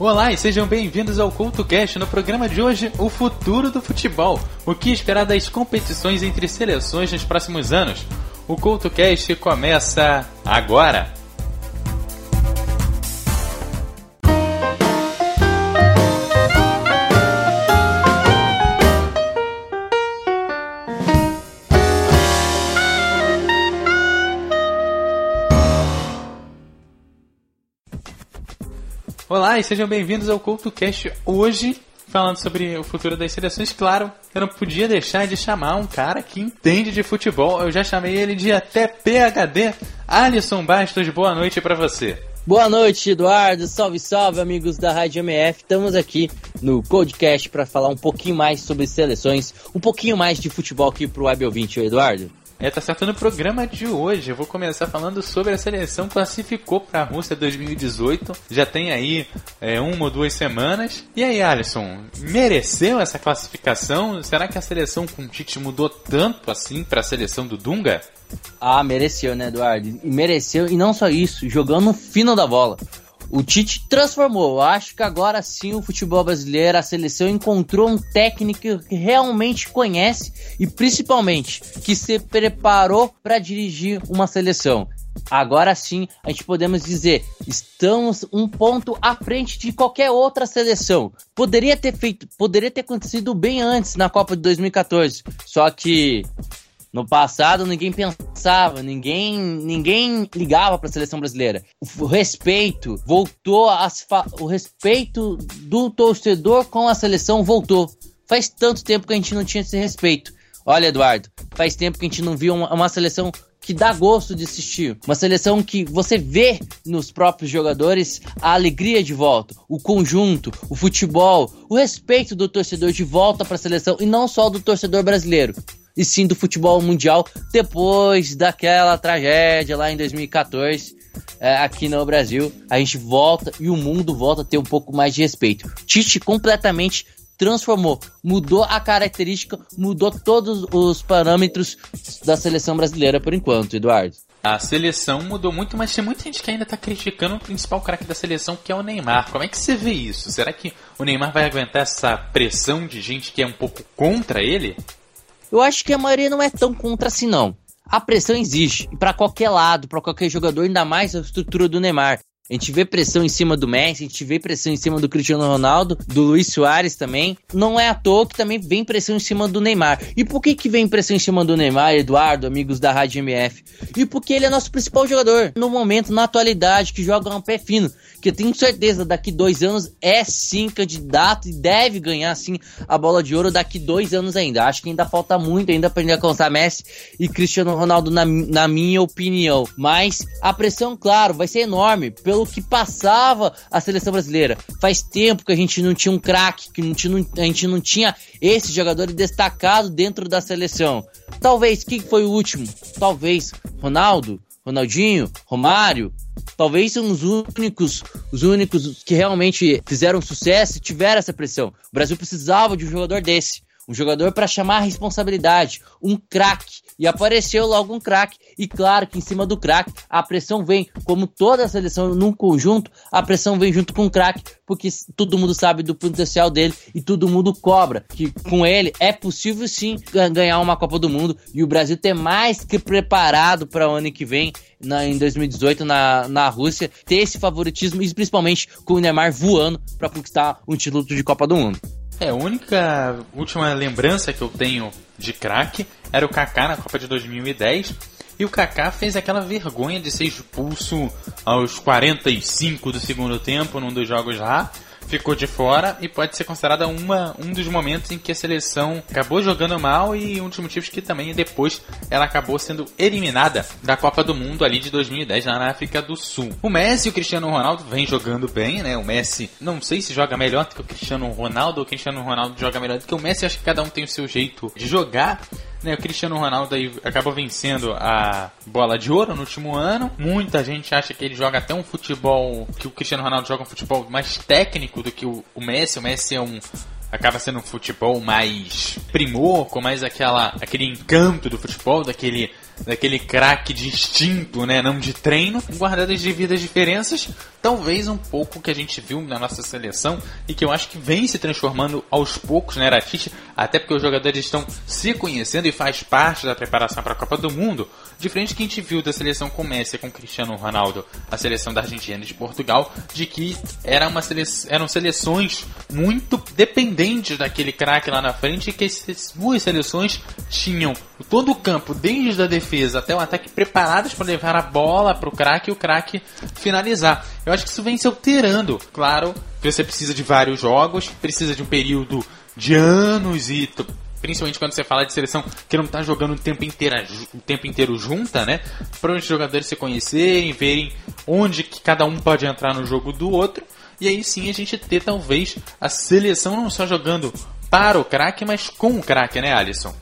Olá e sejam bem-vindos ao CultoCast. No programa de hoje, o futuro do futebol. O que esperar das competições entre seleções nos próximos anos? O CultoCast começa agora. E sejam bem-vindos ao CultoCast. Hoje, falando sobre o futuro das seleções, claro, eu não podia deixar de chamar um cara que entende de futebol. Eu já chamei ele de até PHD. Alisson Bastos, boa noite para você. Boa noite, Eduardo. Salve, salve, amigos da Rádio MF. Estamos aqui no Codecast para falar um pouquinho mais sobre seleções, um pouquinho mais de futebol aqui pro Web ouvinte, Eduardo. É, tá certo no programa de hoje. Eu vou começar falando sobre a seleção que classificou para a Rússia 2018. Já tem aí é, uma ou duas semanas. E aí, Alisson, mereceu essa classificação? Será que a seleção com o Tite mudou tanto assim para a seleção do Dunga? Ah, mereceu, né, Eduardo? E mereceu, e não só isso, jogando fino da bola. O Tite transformou. Acho que agora sim o futebol brasileiro, a seleção encontrou um técnico que realmente conhece e principalmente que se preparou para dirigir uma seleção. Agora sim, a gente podemos dizer, estamos um ponto à frente de qualquer outra seleção. Poderia ter feito, poderia ter acontecido bem antes na Copa de 2014. Só que no passado ninguém pensava, ninguém ninguém ligava para a seleção brasileira. O respeito voltou as o respeito do torcedor com a seleção voltou. Faz tanto tempo que a gente não tinha esse respeito. Olha, Eduardo, faz tempo que a gente não viu uma, uma seleção que dá gosto de assistir. Uma seleção que você vê nos próprios jogadores a alegria de volta, o conjunto, o futebol, o respeito do torcedor de volta para a seleção e não só do torcedor brasileiro e sim do futebol mundial depois daquela tragédia lá em 2014 é, aqui no Brasil. A gente volta e o mundo volta a ter um pouco mais de respeito. Tite completamente transformou, mudou a característica, mudou todos os parâmetros da seleção brasileira por enquanto, Eduardo. A seleção mudou muito, mas tem muita gente que ainda está criticando o principal craque da seleção, que é o Neymar. Como é que você vê isso? Será que o Neymar vai aguentar essa pressão de gente que é um pouco contra ele? Eu acho que a maioria não é tão contra assim, não. A pressão existe, para qualquer lado, para qualquer jogador, ainda mais a estrutura do Neymar. A gente vê pressão em cima do Messi, a gente vê pressão em cima do Cristiano Ronaldo, do Luiz Soares também. Não é à toa que também vem pressão em cima do Neymar. E por que que vem pressão em cima do Neymar, Eduardo, amigos da Rádio MF? E porque ele é nosso principal jogador no momento, na atualidade, que joga um pé fino. Que eu tenho certeza daqui dois anos é sim candidato e deve ganhar sim a bola de ouro daqui dois anos ainda. Acho que ainda falta muito ainda para ele alcançar Messi e Cristiano Ronaldo, na, na minha opinião. Mas a pressão, claro, vai ser enorme pelo pelo que passava a seleção brasileira. Faz tempo que a gente não tinha um craque, que não tinha, a gente não tinha esse jogador destacado dentro da seleção. Talvez, quem foi o último? Talvez Ronaldo, Ronaldinho, Romário. Talvez são os únicos, os únicos que realmente fizeram sucesso e tiveram essa pressão. O Brasil precisava de um jogador desse. Um jogador para chamar a responsabilidade, um craque. E apareceu logo um craque. E claro que em cima do craque a pressão vem, como toda a seleção num conjunto, a pressão vem junto com o craque, porque todo mundo sabe do potencial dele e todo mundo cobra que com ele é possível sim ganhar uma Copa do Mundo e o Brasil ter mais que preparado para o ano que vem na, em 2018 na, na Rússia, ter esse favoritismo e principalmente com o Neymar voando para conquistar um título de Copa do Mundo. É, a única última lembrança que eu tenho de craque era o Kaká na Copa de 2010. E o Kaká fez aquela vergonha de ser expulso aos 45 do segundo tempo num dos jogos lá ficou de fora e pode ser considerada uma, um dos momentos em que a seleção acabou jogando mal e um dos motivos que também depois ela acabou sendo eliminada da Copa do Mundo ali de 2010 lá na África do Sul. O Messi e o Cristiano Ronaldo vêm jogando bem, né? O Messi não sei se joga melhor do que o Cristiano Ronaldo ou o Cristiano Ronaldo joga melhor do que o Messi, acho que cada um tem o seu jeito de jogar. Né, o Cristiano Ronaldo aí acabou vencendo a bola de ouro no último ano. Muita gente acha que ele joga até um futebol. que o Cristiano Ronaldo joga um futebol mais técnico do que o, o Messi. O Messi é um. acaba sendo um futebol mais primor, com mais aquela, aquele encanto do futebol, daquele daquele craque de instinto, né, não de treino, guardadas as devidas diferenças, talvez um pouco que a gente viu na nossa seleção. E que eu acho que vem se transformando aos poucos, né, Ratite, até porque os jogadores estão se conhecendo e faz parte da preparação para a Copa do Mundo, diferente que a gente viu da seleção com Messi com Cristiano Ronaldo, a seleção da Argentina e de Portugal, de que era uma sele... eram seleções muito dependentes daquele craque lá na frente e que essas duas seleções tinham todo o campo, desde a defesa até o ataque, preparados para levar a bola para o craque e o craque finalizar. Eu acho que isso vem se alterando. Claro que você precisa de vários jogos, precisa de um período de anos e principalmente quando você fala de seleção que não está jogando o tempo, inteiro, o tempo inteiro junta, né? Para os jogadores se conhecerem, verem onde que cada um pode entrar no jogo do outro. E aí sim a gente ter talvez a seleção não só jogando para o craque, mas com o craque, né, Alisson?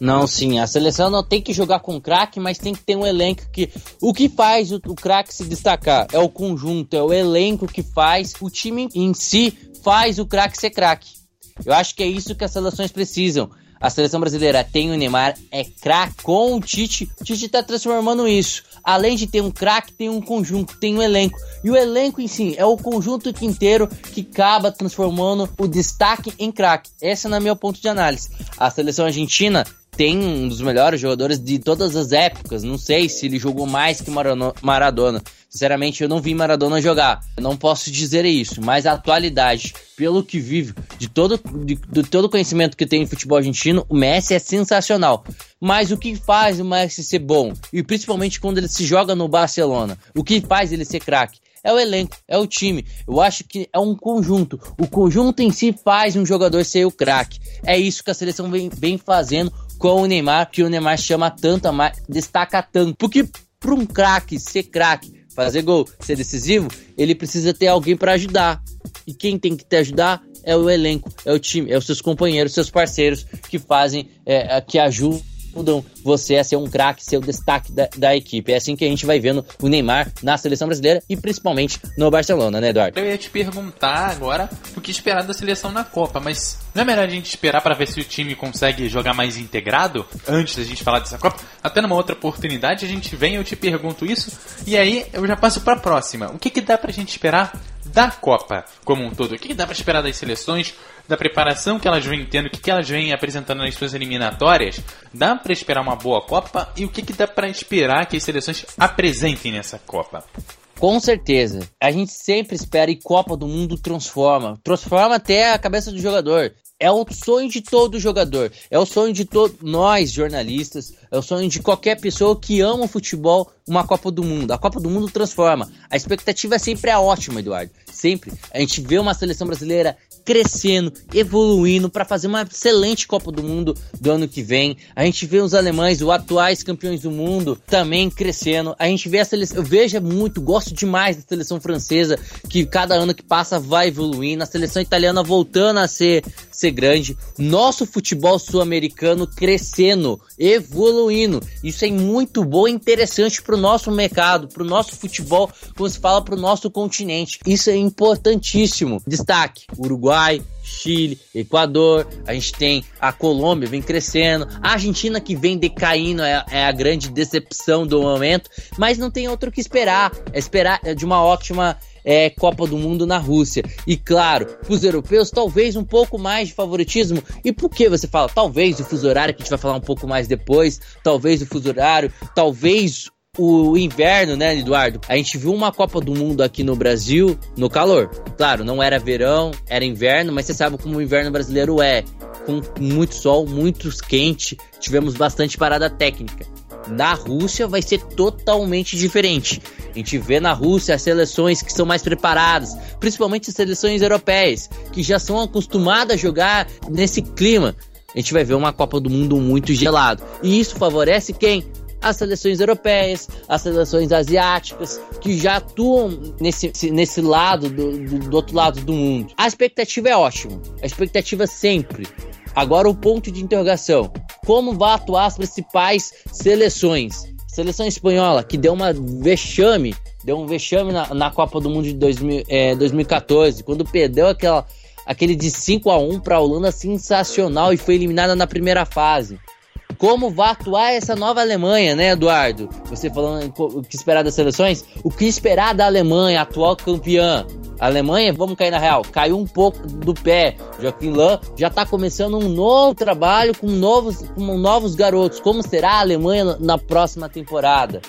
Não, sim, a seleção não tem que jogar com craque, mas tem que ter um elenco que. O que faz o, o craque se destacar? É o conjunto, é o elenco que faz, o time em si faz o craque ser craque. Eu acho que é isso que as seleções precisam. A seleção brasileira tem o Neymar, é craque com o Tite. O Tite está transformando isso. Além de ter um craque, tem um conjunto, tem um elenco. E o elenco em si é o conjunto inteiro que acaba transformando o destaque em craque. Esse é o meu ponto de análise. A seleção argentina tem um dos melhores jogadores de todas as épocas. Não sei se ele jogou mais que Maradona. Sinceramente, eu não vi Maradona jogar. Eu não posso dizer isso, mas a atualidade, pelo que vive, de todo, de, de todo conhecimento que tem em futebol argentino, o Messi é sensacional. Mas o que faz o Messi ser bom? E principalmente quando ele se joga no Barcelona, o que faz ele ser craque? é o elenco, é o time. Eu acho que é um conjunto. O conjunto em si faz um jogador ser o craque. É isso que a seleção vem, vem fazendo com o Neymar, que o Neymar chama tanto, destaca tanto. Porque para um craque ser craque, fazer gol, ser decisivo, ele precisa ter alguém para ajudar. E quem tem que te ajudar é o elenco, é o time, é os seus companheiros, seus parceiros que fazem, é, que ajudam ajudam você a ser um craque, ser o destaque da, da, equipe. É assim que a gente vai vendo o Neymar na seleção brasileira e principalmente no Barcelona, né, Eduardo? Eu ia te perguntar agora o que esperar da seleção na Copa, mas não é melhor a gente esperar para ver se o time consegue jogar mais integrado antes da gente falar dessa Copa? Até numa outra oportunidade a gente vem, eu te pergunto isso e aí eu já passo para a próxima. O que, que dá pra gente esperar da Copa como um todo? O que, que dá pra esperar das seleções? Da preparação que elas vêm tendo, o que, que elas vêm apresentando nas suas eliminatórias, dá para esperar uma boa Copa e o que, que dá para esperar que as seleções apresentem nessa Copa? Com certeza. A gente sempre espera e Copa do Mundo transforma. Transforma até a cabeça do jogador. É o sonho de todo jogador. É o sonho de todos nós, jornalistas. É o sonho de qualquer pessoa que ama o futebol, uma Copa do Mundo. A Copa do Mundo transforma. A expectativa sempre é ótima, Eduardo. Sempre. A gente vê uma seleção brasileira crescendo, evoluindo para fazer uma excelente Copa do Mundo do ano que vem. A gente vê os alemães, os atuais campeões do mundo, também crescendo. A gente vê a seleção, eu vejo muito, gosto demais da seleção francesa, que cada ano que passa vai evoluindo. A seleção italiana voltando a ser, ser grande. Nosso futebol sul-americano crescendo, evoluindo. Isso é muito bom e interessante para o nosso mercado, para o nosso futebol, como se fala para o nosso continente. Isso é importantíssimo. Destaque: Uruguai. Chile, Equador, a gente tem a Colômbia vem crescendo, a Argentina que vem decaindo é, é, a grande decepção do momento, mas não tem outro que esperar, é esperar de uma ótima é, Copa do Mundo na Rússia. E claro, para os europeus, talvez um pouco mais de favoritismo. E por que você fala? Talvez o fuso horário, que a gente vai falar um pouco mais depois, talvez o fuso horário, talvez o inverno, né, Eduardo? A gente viu uma Copa do Mundo aqui no Brasil no calor. Claro, não era verão, era inverno, mas você sabe como o inverno brasileiro é. Com muito sol, muito quente, tivemos bastante parada técnica. Na Rússia vai ser totalmente diferente. A gente vê na Rússia as seleções que são mais preparadas, principalmente as seleções europeias, que já são acostumadas a jogar nesse clima. A gente vai ver uma Copa do Mundo muito gelado. E isso favorece quem? as seleções europeias, as seleções asiáticas, que já atuam nesse, nesse lado, do, do, do outro lado do mundo. A expectativa é ótima, a expectativa sempre. Agora o ponto de interrogação: como vai atuar as principais seleções? Seleção espanhola, que deu uma vexame, deu um vexame na, na Copa do Mundo de 2000, é, 2014, quando perdeu aquela, aquele de 5 a 1 para a Holanda sensacional e foi eliminada na primeira fase. Como vai atuar essa nova Alemanha, né, Eduardo? Você falando o que esperar das seleções, o que esperar da Alemanha, atual campeã. A Alemanha, vamos cair na real, caiu um pouco do pé. Joaquim Lan já está começando um novo trabalho com novos, com novos garotos. Como será a Alemanha na próxima temporada?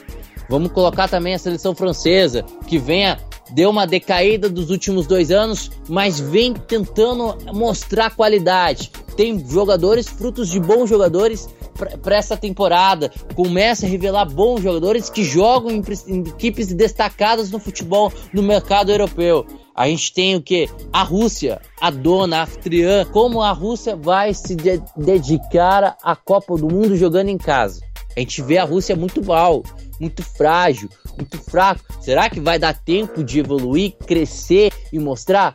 Vamos colocar também a seleção francesa, que venha deu uma decaída dos últimos dois anos, mas vem tentando mostrar qualidade. Tem jogadores, frutos de bons jogadores para essa temporada. Começa a revelar bons jogadores que jogam em, em equipes destacadas no futebol no mercado europeu. A gente tem o que? A Rússia, a dona, a anfitriã. Como a Rússia vai se de dedicar à Copa do Mundo jogando em casa? A gente vê a Rússia muito mal, muito frágil, muito fraco. Será que vai dar tempo de evoluir, crescer e mostrar?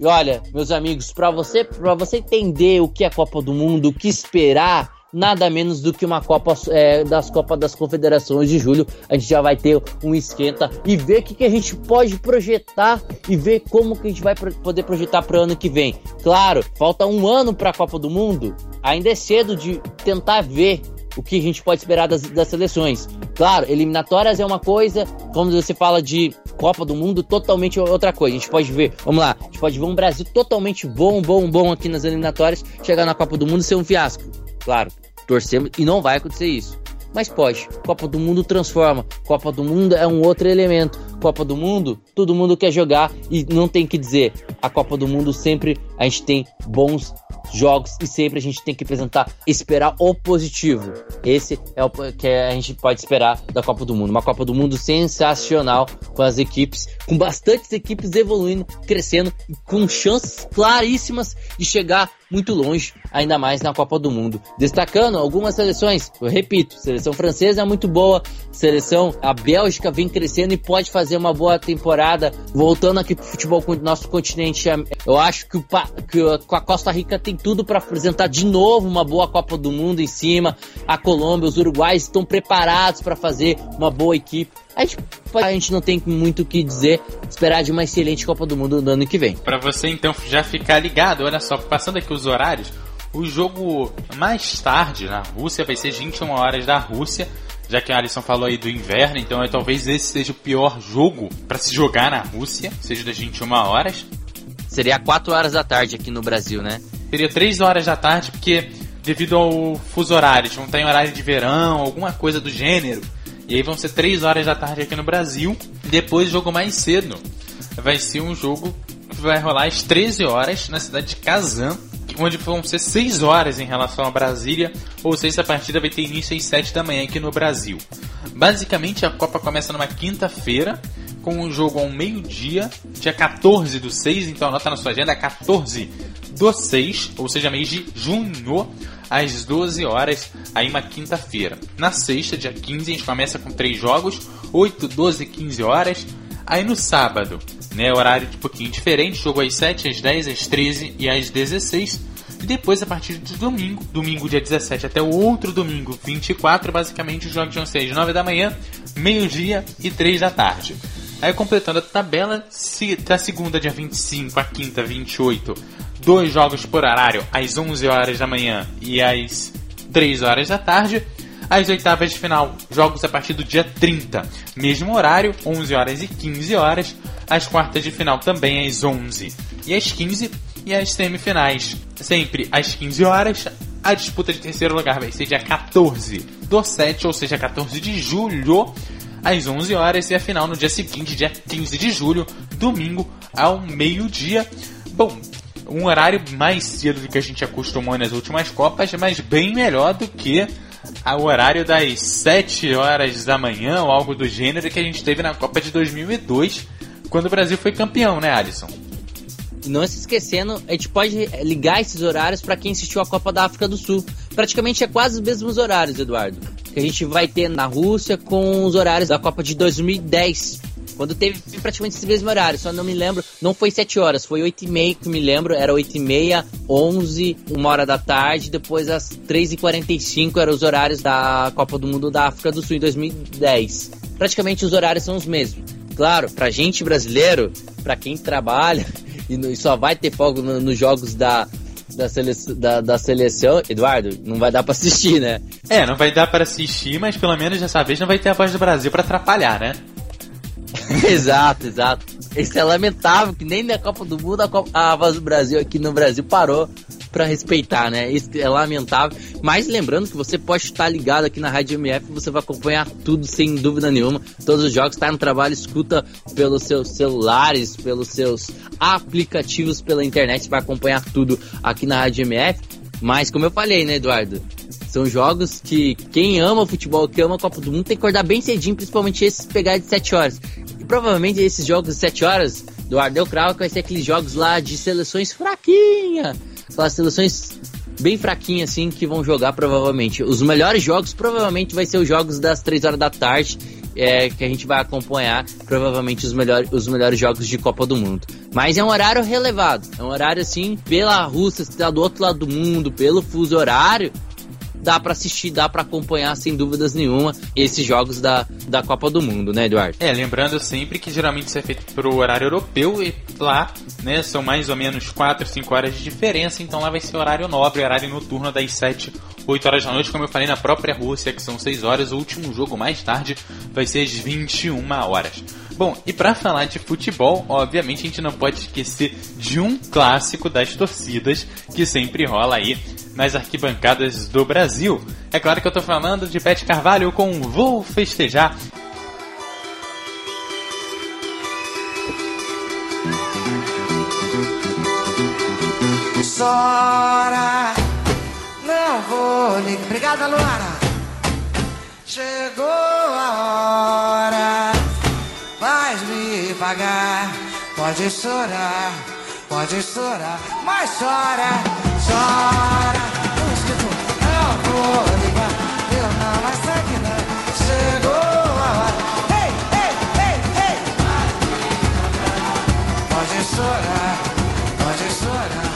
E olha, meus amigos, para você, para você entender o que é a Copa do Mundo, o que esperar, nada menos do que uma Copa é, das Copas das Confederações de julho. A gente já vai ter um esquenta e ver o que, que a gente pode projetar e ver como que a gente vai poder projetar para o ano que vem. Claro, falta um ano para a Copa do Mundo. Ainda é cedo de tentar ver o que a gente pode esperar das, das seleções. Claro, eliminatórias é uma coisa, como você fala de Copa do Mundo, totalmente outra coisa. A gente pode ver, vamos lá, a gente pode ver um Brasil totalmente bom, bom, bom aqui nas eliminatórias, chegar na Copa do Mundo e ser um fiasco. Claro, torcemos e não vai acontecer isso. Mas pode. Copa do Mundo transforma. Copa do Mundo é um outro elemento. Copa do Mundo, todo mundo quer jogar e não tem que dizer. A Copa do Mundo sempre a gente tem bons jogos e sempre a gente tem que apresentar, esperar o positivo. Esse é o que a gente pode esperar da Copa do Mundo. Uma Copa do Mundo sensacional com as equipes, com bastantes equipes evoluindo, crescendo com chances claríssimas de chegar muito longe, ainda mais na Copa do Mundo. Destacando algumas seleções, eu repito, seleção francesa é muito boa, seleção a Bélgica vem crescendo e pode fazer uma boa temporada. Voltando aqui pro futebol com nosso continente, eu acho que, o, que a Costa Rica tem tudo para apresentar de novo uma boa Copa do Mundo em cima. A Colômbia, os uruguais estão preparados para fazer uma boa equipe. A gente, a gente não tem muito o que dizer, esperar de uma excelente Copa do Mundo no ano que vem. Para você então já ficar ligado, olha só, passando aqui os horários, o jogo mais tarde na Rússia vai ser 21 horas da Rússia, já que a Alisson falou aí do inverno, então é, talvez esse seja o pior jogo para se jogar na Rússia, seja das 21 horas. Seria 4 horas da tarde aqui no Brasil, né? Seria 3 horas da tarde, porque devido ao fuso horário, vão estar em horário de verão, alguma coisa do gênero. E aí vão ser 3 horas da tarde aqui no Brasil. Depois, jogo mais cedo. Vai ser um jogo que vai rolar às 13 horas na cidade de Kazan. Onde vão ser 6 horas em relação a Brasília. Ou seja, a partida vai ter início às 7 da manhã aqui no Brasil. Basicamente, a Copa começa numa quinta-feira com um jogo ao meio-dia, dia 14 do 6, então anota na sua agenda, 14 do 6, ou seja, mês de junho, às 12 horas, aí uma quinta-feira. Na sexta, dia 15, a gente começa com três jogos, 8, 12 15 horas. Aí no sábado, né, horário de um pouquinho diferente, jogo às 7, às 10, às 13 e às 16. E depois, a partir de domingo, domingo dia 17 até o outro domingo, 24, basicamente os jogos vão ser às 9 da manhã, meio-dia e 3 da tarde. Aí completando a tabela, se, da segunda, dia 25, a quinta, 28, dois jogos por horário, às 11 horas da manhã e às 3 horas da tarde. As oitavas de final, jogos a partir do dia 30, mesmo horário, 11 horas e 15 horas. As quartas de final também às 11 e às 15. E as semifinais, sempre às 15 horas. A disputa de terceiro lugar vai ser dia 14 do 7, ou seja, 14 de julho às 11 horas e a final no dia seguinte, dia 15 de julho, domingo, ao meio-dia. Bom, um horário mais cedo do que a gente acostumou nas últimas Copas, mas bem melhor do que o horário das 7 horas da manhã ou algo do gênero que a gente teve na Copa de 2002, quando o Brasil foi campeão, né, Alisson? Não se esquecendo, a gente pode ligar esses horários para quem assistiu a Copa da África do Sul. Praticamente é quase os mesmos horários, Eduardo que a gente vai ter na Rússia com os horários da Copa de 2010. Quando teve praticamente esse mesmo horário, só não me lembro, não foi 7 horas, foi 8 e meia que me lembro, era 8 e meia, 11, 1 hora da tarde, depois às 3 e 45 eram os horários da Copa do Mundo da África do Sul em 2010. Praticamente os horários são os mesmos. Claro, pra gente brasileiro, pra quem trabalha e só vai ter fogo nos jogos da, da, sele da, da, seleção, Eduardo, não vai dar pra assistir, né? É, não vai dar para assistir, mas pelo menos dessa vez não vai ter a voz do Brasil para atrapalhar, né? exato, exato. Isso é lamentável que nem na Copa do Mundo a, Copa, a voz do Brasil aqui no Brasil parou para respeitar, né? Isso é lamentável. Mas lembrando que você pode estar ligado aqui na Rádio MF, você vai acompanhar tudo sem dúvida nenhuma. Todos os jogos, tá no trabalho, escuta pelos seus celulares, pelos seus aplicativos pela internet, vai acompanhar tudo aqui na Rádio MF. Mas como eu falei, né, Eduardo? São jogos que quem ama futebol, que ama a Copa do Mundo, tem que acordar bem cedinho, principalmente esses pegar de 7 horas. E provavelmente esses jogos de 7 horas, Eduardo, eu cravo que vai ser aqueles jogos lá de seleções fraquinha aquelas seleções bem fraquinhas assim que vão jogar provavelmente. Os melhores jogos provavelmente vai ser os jogos das 3 horas da tarde, é, que a gente vai acompanhar provavelmente os, melhor, os melhores jogos de Copa do Mundo. Mas é um horário relevado, é um horário assim, pela Rússia, está do outro lado do mundo, pelo fuso horário, dá para assistir, dá para acompanhar sem dúvidas nenhuma esses jogos da, da Copa do Mundo, né, Eduardo? É, lembrando sempre que geralmente isso é feito pro horário europeu e lá, né, são mais ou menos 4, 5 horas de diferença, então lá vai ser horário nobre, horário noturno das 7, 8 horas da noite, como eu falei na própria Rússia, que são 6 horas, o último jogo mais tarde vai ser às 21 horas. Bom, e para falar de futebol, obviamente a gente não pode esquecer de um clássico das torcidas que sempre rola aí nas arquibancadas do Brasil. É claro que eu estou falando de Pet Carvalho com Vou Festejar. Sora, não vou ligar. Obrigada, Luara. Chegou a hora, vais me pagar. Pode chorar, pode chorar, mas chora, Pode chorar, pode chorar.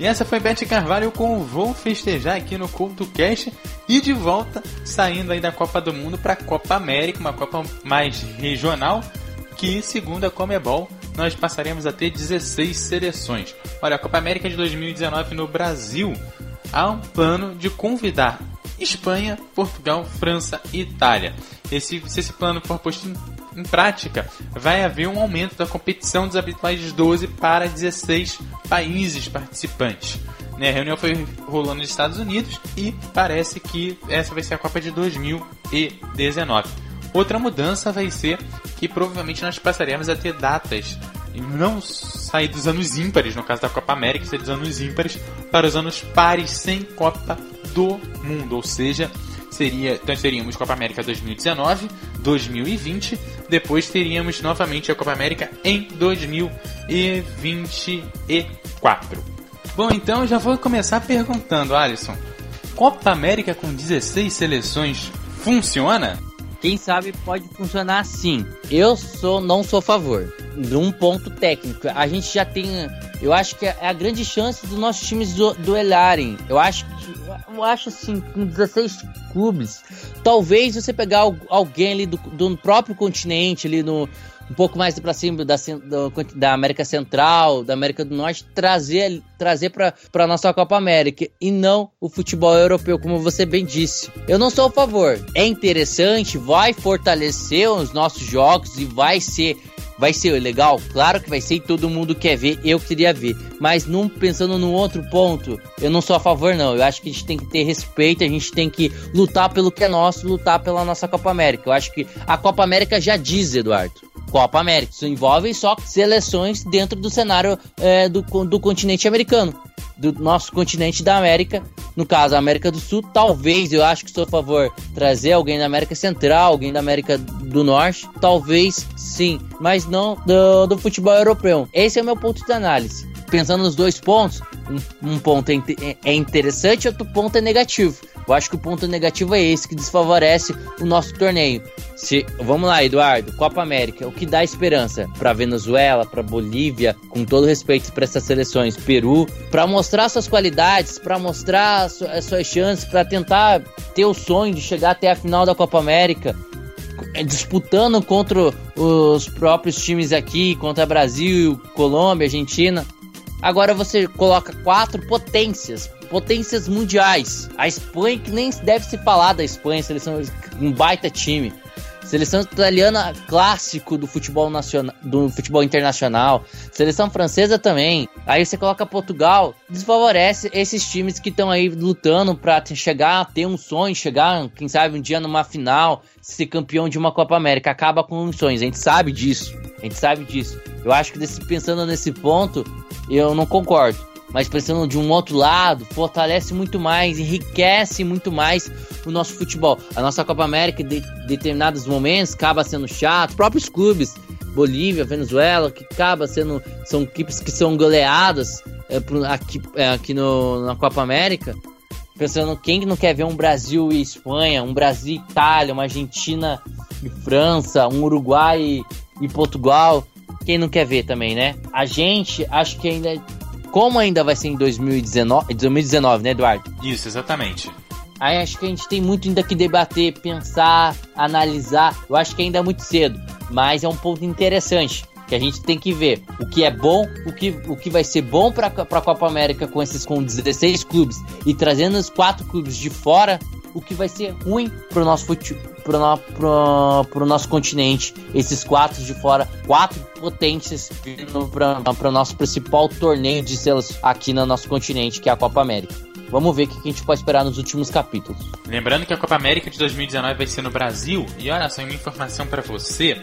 E essa foi Beth Carvalho com Vou Festejar aqui no Culto Cast e de volta saindo aí da Copa do Mundo para a Copa América, uma Copa mais regional que, segundo a Comebol, nós passaremos a ter 16 seleções. Olha, a Copa América de 2019 no Brasil há um plano de convidar Espanha, Portugal, França e Itália. Esse, se esse plano for posto em, em, prática, vai haver um aumento da competição dos habituais 12 para 16 países participantes. Né, a reunião foi rolando nos Estados Unidos e parece que essa vai ser a Copa de 2019. Outra mudança vai ser que provavelmente nós passaremos a ter datas não sair dos anos ímpares, no caso da Copa América, ser dos anos ímpares para os anos pares sem Copa do Mundo, ou seja, seria, então teríamos Copa América 2019, 2020, depois teríamos novamente a Copa América em 2024. Bom, então já vou começar perguntando, Alisson, Copa América com 16 seleções funciona? Quem sabe pode funcionar assim. Eu sou não sou a favor de um ponto técnico. A gente já tem, eu acho que é a grande chance dos nossos times duelarem. Eu acho que eu acho assim, com 16 clubes, talvez você pegar alguém ali do, do próprio continente ali no um pouco mais para cima da, da, América Central, da América do Norte, trazer, trazer para a nossa Copa América e não o futebol europeu, como você bem disse. Eu não sou a favor. É interessante, vai fortalecer os nossos jogos e vai ser Vai ser legal? Claro que vai ser e todo mundo quer ver, eu queria ver. Mas não pensando num outro ponto, eu não sou a favor, não. Eu acho que a gente tem que ter respeito, a gente tem que lutar pelo que é nosso, lutar pela nossa Copa América. Eu acho que a Copa América já diz, Eduardo. Copa América. Isso envolve só seleções dentro do cenário é, do, do continente americano do nosso continente da América, no caso a América do Sul, talvez eu acho que sou a favor trazer alguém da América Central, alguém da América do Norte, talvez sim, mas não do, do futebol europeu. Esse é o meu ponto de análise. Pensando nos dois pontos, um, um ponto é, é interessante, outro ponto é negativo. Eu acho que o ponto negativo é esse que desfavorece o nosso torneio. Se, vamos lá, Eduardo, Copa América, o que dá esperança para Venezuela, para Bolívia, com todo respeito para essas seleções, Peru, para mostrar suas qualidades, para mostrar as suas chances, para tentar ter o sonho de chegar até a final da Copa América, é, disputando contra os próprios times aqui, contra Brasil, Colômbia, Argentina. Agora você coloca quatro potências potências mundiais. A Espanha, que nem deve se falar da Espanha, seleção um baita time. Seleção italiana clássico do futebol nacional, do futebol internacional. Seleção francesa também. Aí você coloca Portugal, desfavorece esses times que estão aí lutando para chegar, ter um sonho, chegar, quem sabe um dia numa final, ser campeão de uma Copa América. Acaba com os sonhos. A gente sabe disso. A gente sabe disso. Eu acho que desse, pensando nesse ponto, eu não concordo mas pensando de um outro lado, fortalece muito mais, enriquece muito mais o nosso futebol. A nossa Copa América, de determinados momentos, acaba sendo chato. Próprios clubes, Bolívia, Venezuela, que acaba sendo. São equipes que são goleadas é, aqui, é, aqui no, na Copa América. Pensando quem não quer ver um Brasil e Espanha, um Brasil e Itália, uma Argentina e França, um Uruguai e, e Portugal. Quem não quer ver também, né? A gente, acho que ainda como ainda vai ser em 2019, 2019, né, Eduardo? Isso, exatamente. Aí acho que a gente tem muito ainda que debater, pensar, analisar. Eu acho que ainda é muito cedo, mas é um ponto interessante que a gente tem que ver o que é bom, o que, o que vai ser bom para a Copa América com esses com 16 clubes e trazendo os quatro clubes de fora o que vai ser ruim pro nosso futebol, pro, pro, pro nosso continente. Esses quatro de fora, quatro potências vindo para o nosso principal torneio de selos aqui no nosso continente, que é a Copa América. Vamos ver o que a gente pode esperar nos últimos capítulos. Lembrando que a Copa América de 2019 vai ser no Brasil, e olha só, uma informação para você: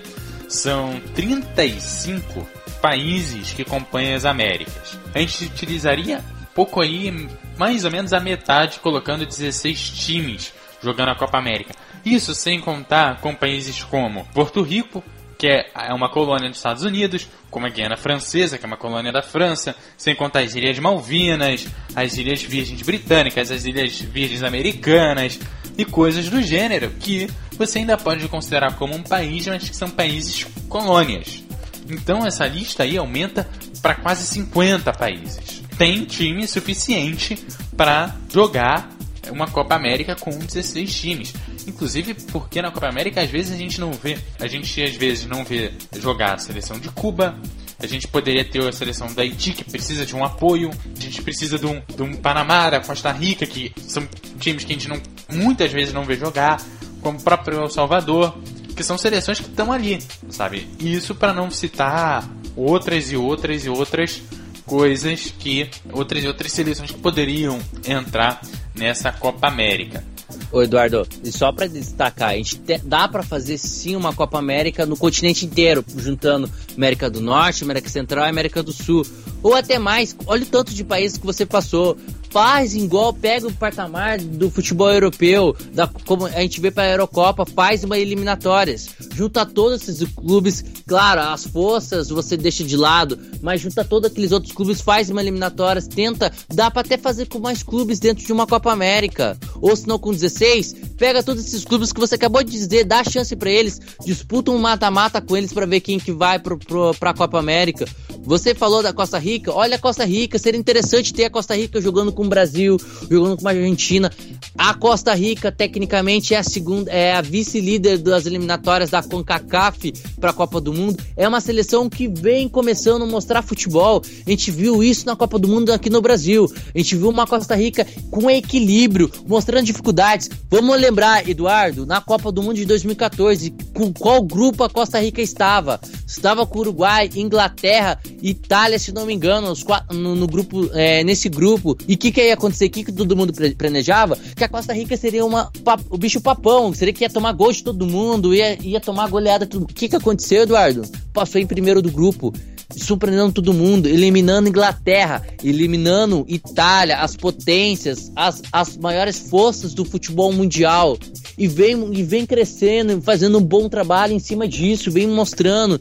são 35 países que compõem as Américas. A gente utilizaria pouco aí, mais ou menos a metade, colocando 16 times jogando a Copa América. Isso sem contar com países como Porto Rico, que é, uma colônia dos Estados Unidos, como a Guiana Francesa, que é uma colônia da França, sem contar as Ilhas Malvinas, as Ilhas Virgens Britânicas, as Ilhas Virgens Americanas e coisas do gênero que você ainda pode considerar como um país, mas que são países colônias. Então essa lista aí aumenta para quase 50 países. Tem time suficiente para jogar uma Copa América com 16 times. Inclusive porque na Copa América às vezes a gente não vê, a gente às vezes não vê jogar a seleção de Cuba, a gente poderia ter a seleção da Haiti, que precisa de um apoio. A gente precisa de um, de um Panamá, da Costa Rica, que são times que a gente não, muitas vezes não vê jogar. Como o próprio El Salvador, que são seleções que estão ali, sabe? Isso para não citar outras e outras e outras coisas que outras outras seleções que poderiam entrar nessa Copa América. Ô Eduardo, e só para destacar, a gente te, dá para fazer sim uma Copa América no continente inteiro, juntando América do Norte, América Central e América do Sul. Ou até mais, olha o tanto de países que você passou. Faz igual, pega o patamar do futebol europeu, da, como a gente vê para a Eurocopa, faz uma eliminatórias. Junta todos esses clubes, claro, as forças você deixa de lado, mas junta todos aqueles outros clubes, faz uma eliminatórias, tenta, dá para até fazer com mais clubes dentro de uma Copa América. Ou se não com 16, pega todos esses clubes que você acabou de dizer, dá chance para eles, disputa um mata-mata com eles para ver quem que vai pro, pro, pra Copa América. Você falou da Costa Rica, olha a Costa Rica, seria interessante ter a Costa Rica jogando com o Brasil, jogando com a Argentina. A Costa Rica, tecnicamente, é a segunda, é a vice-líder das eliminatórias da CONCACAF para a Copa do Mundo. É uma seleção que vem começando a mostrar futebol. A gente viu isso na Copa do Mundo aqui no Brasil. A gente viu uma Costa Rica com equilíbrio, mostrando dificuldades. Vamos lembrar, Eduardo, na Copa do Mundo de 2014, com qual grupo a Costa Rica estava? Estava com Uruguai, Inglaterra, Itália, se não me engano, no, no grupo, é, nesse grupo. E o que, que ia acontecer? O que, que todo mundo planejava? Que a Costa Rica seria uma, o bicho papão, seria que ia tomar gol de todo mundo, ia, ia tomar goleada. Tudo. O que, que aconteceu, Eduardo? Passou em primeiro do grupo surpreendendo todo mundo, eliminando Inglaterra, eliminando Itália, as potências, as, as maiores forças do futebol mundial. E vem, e vem crescendo, fazendo um bom trabalho em cima disso, vem mostrando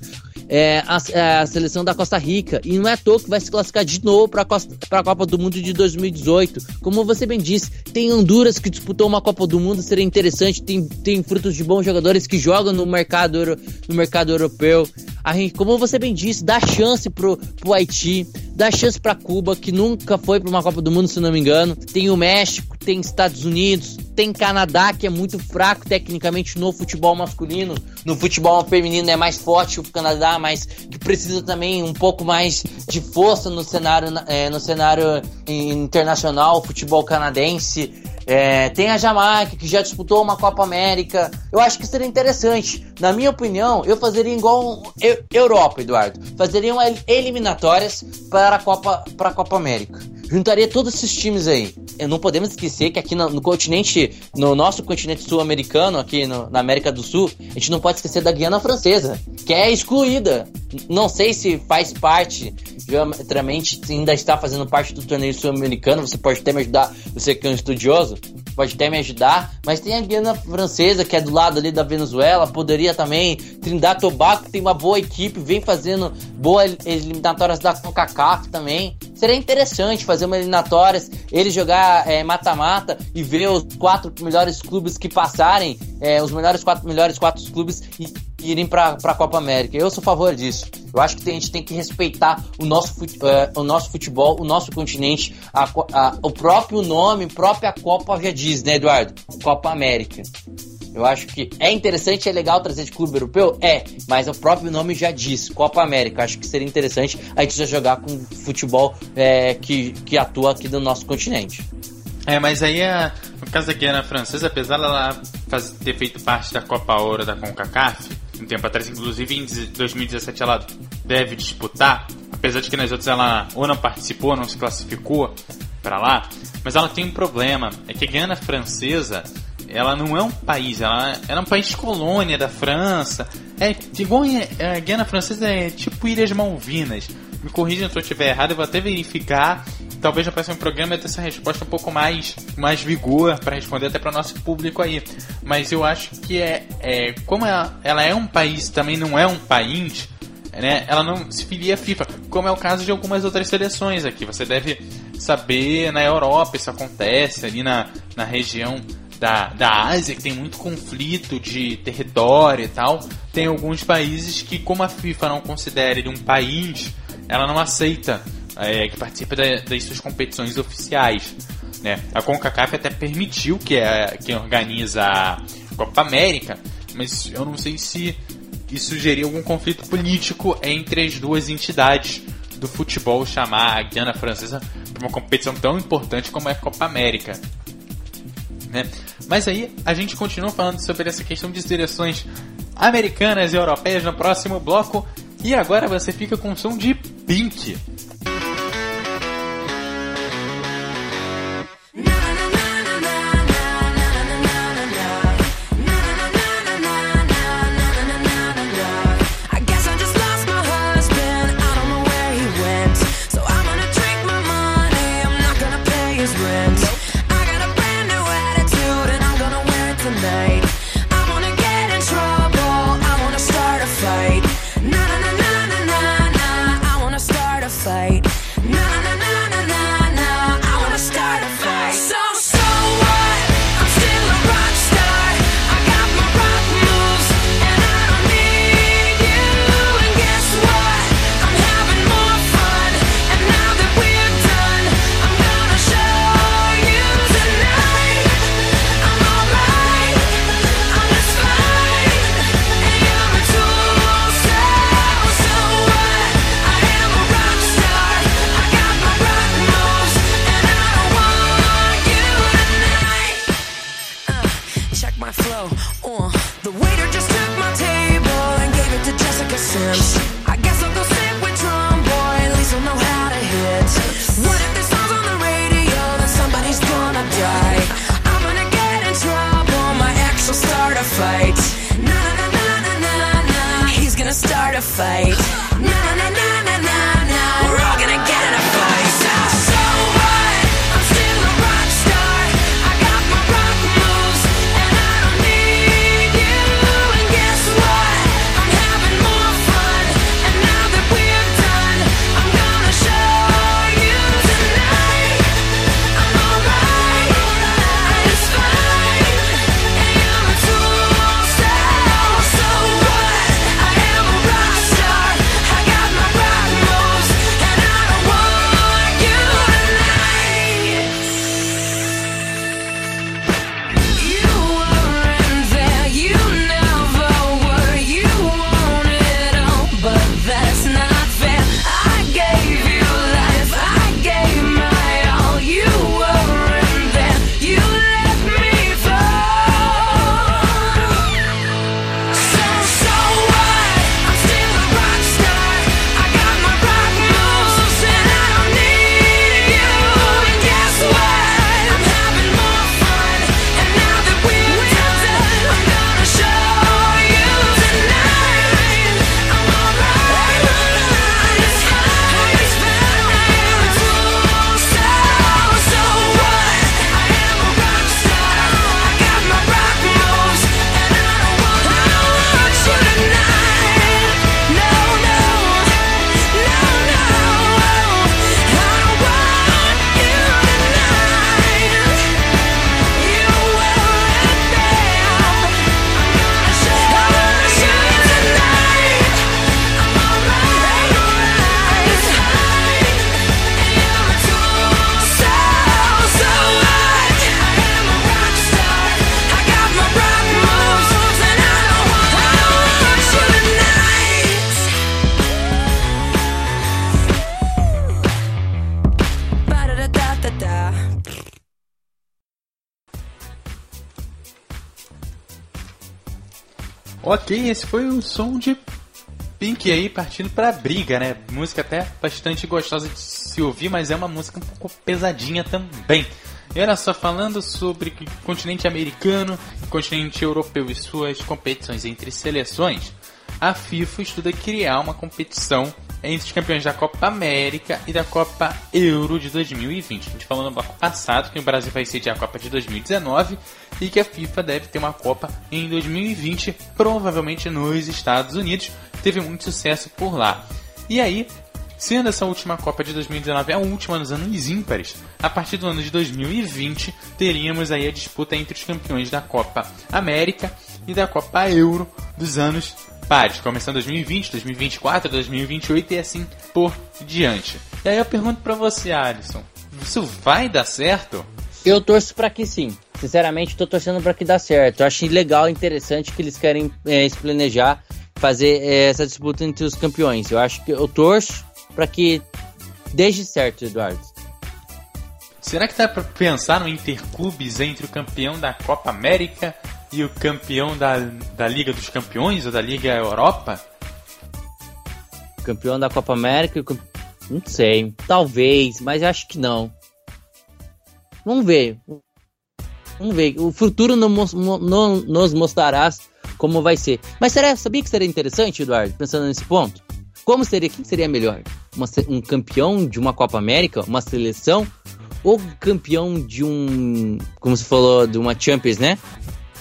é, a, é, a, seleção da Costa Rica. E não é à toa que vai se classificar de novo para a Copa do Mundo de 2018. Como você bem disse, tem Honduras que disputou uma Copa do Mundo, seria interessante. Tem, tem frutos de bons jogadores que jogam no mercado, no mercado europeu. A gente, como você bem disse, dá chance pro, pro Haiti, dá chance para Cuba, que nunca foi para uma Copa do Mundo, se não me engano. Tem o México, tem Estados Unidos, tem Canadá, que é muito fraco tecnicamente no futebol masculino. No futebol feminino é mais forte o Canadá, mas que precisa também um pouco mais de força no cenário, é, no cenário internacional, futebol canadense. É, tem a Jamaica, que já disputou uma Copa América. Eu acho que seria interessante. Na minha opinião, eu fazeria igual eu, Europa, Eduardo. Fazeria eliminatórias para a Copa, para a Copa América. Juntaria todos esses times aí. Não podemos esquecer que aqui no, no continente, no nosso continente sul-americano, aqui no, na América do Sul, a gente não pode esquecer da Guiana Francesa, que é excluída. Não sei se faz parte, geometricamente ainda está fazendo parte do torneio sul-americano. Você pode até me ajudar, você que é um estudioso pode até me ajudar. Mas tem a Guiana Francesa, que é do lado ali da Venezuela, poderia também. Trindade Tobago tem uma boa equipe, vem fazendo boas eliminatórias da CONCACAF também. Seria interessante fazer uma eliminatórias, ele jogar é, mata-mata é, e ver os quatro melhores clubes que passarem, é, os melhores quatro melhores quatro clubes e irem para a Copa América. Eu sou a favor disso. Eu acho que a gente tem que respeitar o nosso, uh, o nosso futebol, o nosso continente, a, a, o próprio nome, própria Copa já diz, né, Eduardo? Copa América. Eu acho que é interessante, é legal trazer de clube europeu? É, mas o próprio nome já diz, Copa América. Acho que seria interessante a gente já jogar com futebol é, que, que atua aqui no nosso continente. É, mas aí a, no da Guiana Francesa, apesar dela ter feito parte da Copa Ouro da CONCACAF, um tempo atrás, inclusive em 2017 ela deve disputar, apesar de que nas outras ela ou não participou, não se classificou para lá, mas ela tem um problema, é que a Guiana Francesa ela não é um país, ela, é um país colônia da França. É igual a Guiana Francesa é tipo Ilhas Malvinas. Me corrija se eu estiver errado, eu vou até verificar. Talvez no próximo programa eu tenha essa resposta um pouco mais, mais vigor para responder até para o nosso público aí. Mas eu acho que é, é como ela, ela é um país, também não é um país, né? Ela não se filia à FIFA, como é o caso de algumas outras seleções aqui. Você deve saber na Europa isso acontece ali na, na região da, da Ásia, que tem muito conflito de território e tal, tem alguns países que, como a FIFA não considera ele um país, ela não aceita é, que participa da, das suas competições oficiais. Né? A CONCACAF até permitiu que é quem organiza a Copa América, mas eu não sei se isso geria algum conflito político entre as duas entidades do futebol chamar a Guiana Francesa para uma competição tão importante como é a Copa América. Né? Mas aí a gente continua falando sobre essa questão de seleções americanas e europeias no próximo bloco. E agora você fica com o som de Pink. Fight. Ok, esse foi o som de Pink aí partindo pra briga, né? Música até bastante gostosa de se ouvir, mas é uma música um pouco pesadinha também. E olha só, falando sobre o continente americano, o continente europeu e suas competições entre seleções, a FIFA estuda criar uma competição entre os campeões da Copa América e da Copa Euro de 2020. A gente falou no bloco passado que o Brasil vai sediar a Copa de 2019 e que a FIFA deve ter uma Copa em 2020, provavelmente nos Estados Unidos. Teve muito sucesso por lá. E aí, Sendo essa última Copa de 2019 a última nos anos ímpares, a partir do ano de 2020 teríamos aí a disputa entre os campeões da Copa América e da Copa Euro dos anos pares, começando 2020, 2024, 2028 e assim por diante. E aí eu pergunto pra você, Alisson, isso vai dar certo? Eu torço pra que sim. Sinceramente, tô torcendo pra que dá certo. Eu acho legal, interessante que eles querem é, se planejar, fazer é, essa disputa entre os campeões. Eu acho que eu torço pra que deixe certo, Eduardo. Será que dá pra pensar no interclubes entre o campeão da Copa América e o campeão da, da Liga dos Campeões ou da Liga Europa? Campeão da Copa América, não sei, talvez, mas acho que não. Vamos ver. Vamos ver. O futuro no- nos mostrará como vai ser. Mas será, sabia que seria interessante, Eduardo, pensando nesse ponto? Como seria, quem seria melhor? Uma um campeão de uma Copa América, uma seleção, ou campeão de um, como você falou, de uma Champions, né?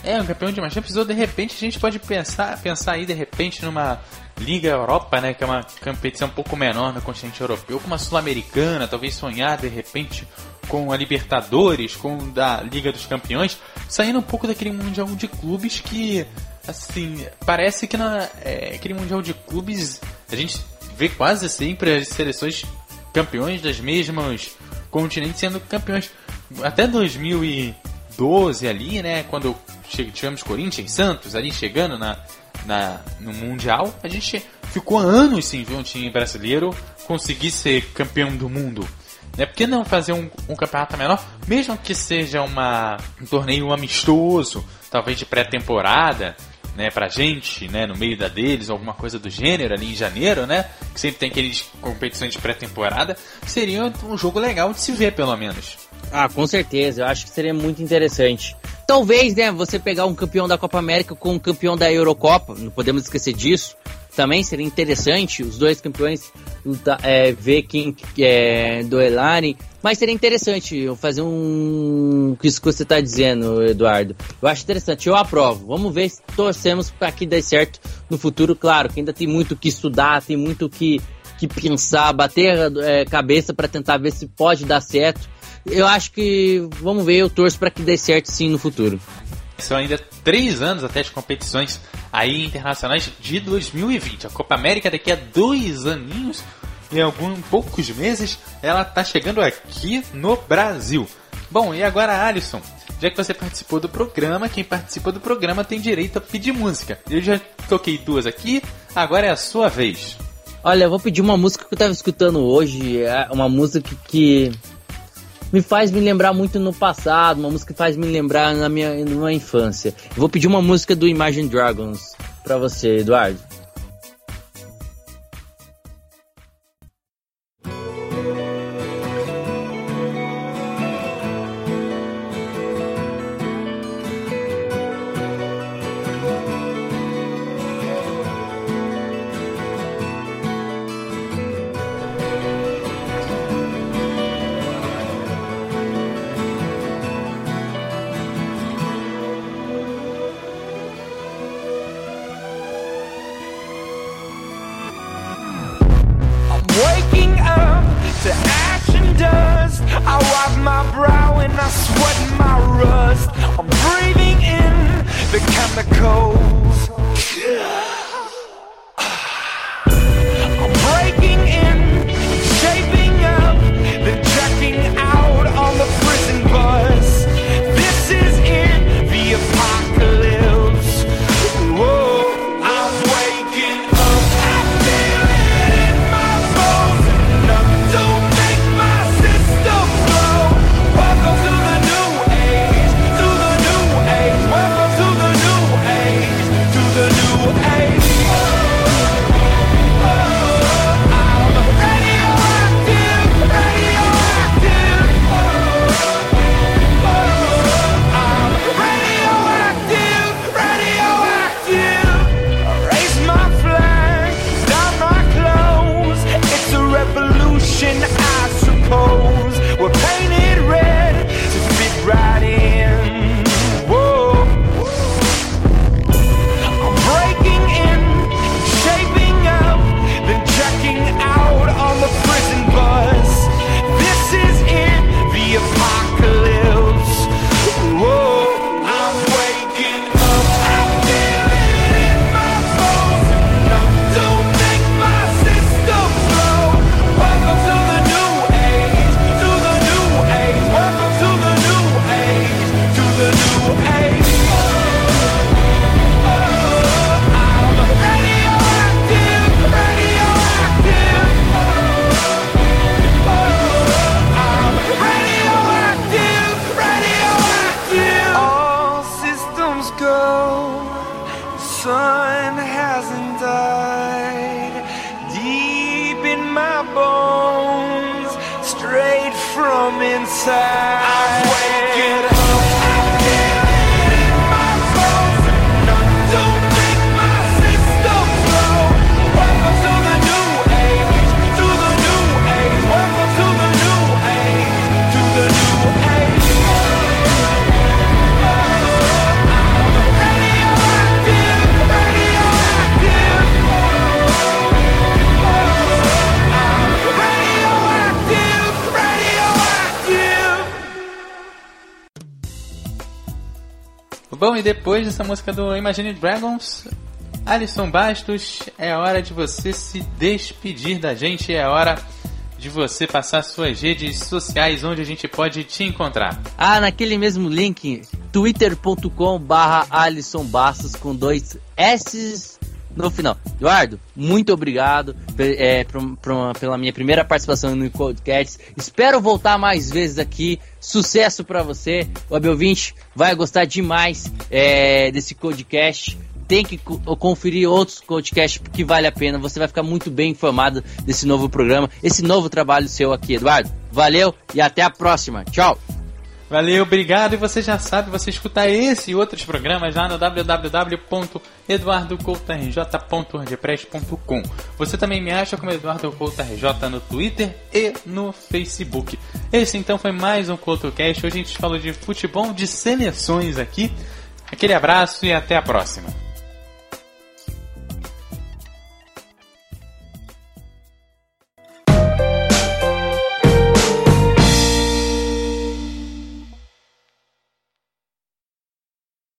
É, um campeão de uma Champions, ou de repente a gente pode pensar, pensar aí de repente numa Liga Europa, né, que é uma competição um pouco menor no continente europeu, com uma Sul-Americana, talvez sonhar de repente com a Libertadores, com da Liga dos Campeões, saindo um pouco daquele Mundial de Clubes que, assim, parece que na, é, aquele Mundial de Clubes a gente vê quase sempre as seleções campeões das mesmas continentes sendo campeões. Até 2012 ali, né, quando tivemos Corinthians Santos ali chegando na, na, no Mundial, a gente ficou anos sem ver um time brasileiro conseguir ser campeão do mundo. Né? Por que não fazer um, um campeonato menor, mesmo que seja uma, um torneio amistoso, talvez de pré-temporada, né, pra gente, né, no meio da deles, alguma coisa do gênero ali em janeiro, né, que sempre tem aqueles competições de pré-temporada, seria um jogo legal de se ver, pelo menos. Ah, com certeza. Eu acho que seria muito interessante. Talvez, né, você pegar um campeão da Copa América com um campeão da Eurocopa, não podemos esquecer disso. Também seria interessante os dois campeões é, ver quem é, duelarem. Mas seria interessante fazer um. Isso que você está dizendo, Eduardo. Eu acho interessante, eu aprovo. Vamos ver se torcemos para que dê certo no futuro. Claro que ainda tem muito que estudar, tem muito que, que pensar, bater é, cabeça para tentar ver se pode dar certo. Eu acho que, vamos ver, eu torço para que dê certo sim no futuro. São ainda três anos até as competições aí internacionais de 2020. A Copa América daqui a dois aninhos, em alguns poucos meses, ela tá chegando aqui no Brasil. Bom, e agora, Alisson, já que você participou do programa, quem participa do programa tem direito a pedir música. Eu já toquei duas aqui, agora é a sua vez. Olha, eu vou pedir uma música que eu tava escutando hoje, é uma música que me faz me lembrar muito no passado, uma música que faz me lembrar na minha, na minha infância. Vou pedir uma música do Imagine Dragons pra você, Eduardo. the cold Bom, e depois dessa música do Imagine Dragons, Alisson Bastos, é hora de você se despedir da gente, é hora de você passar suas redes sociais onde a gente pode te encontrar. Ah, naquele mesmo link, twitter.com barra Alisson Bastos com dois S no final. Eduardo, muito obrigado é, pro- pro- pela minha primeira participação no podcast. Espero voltar mais vezes aqui. Sucesso pra você. O Abel 20 vai gostar demais é, desse podcast. Tem que co- conferir outros podcasts que vale a pena. Você vai ficar muito bem informado desse novo programa, esse novo trabalho seu aqui, Eduardo. Valeu e até a próxima. Tchau. Valeu, obrigado. E você já sabe, você escuta esse e outros programas lá no www.eduardocoutorj.wordpress.com. Você também me acha como Eduardo RJ no Twitter e no Facebook. Esse então foi mais um CoutoCast. Hoje a gente falou de futebol de seleções aqui. Aquele abraço e até a próxima.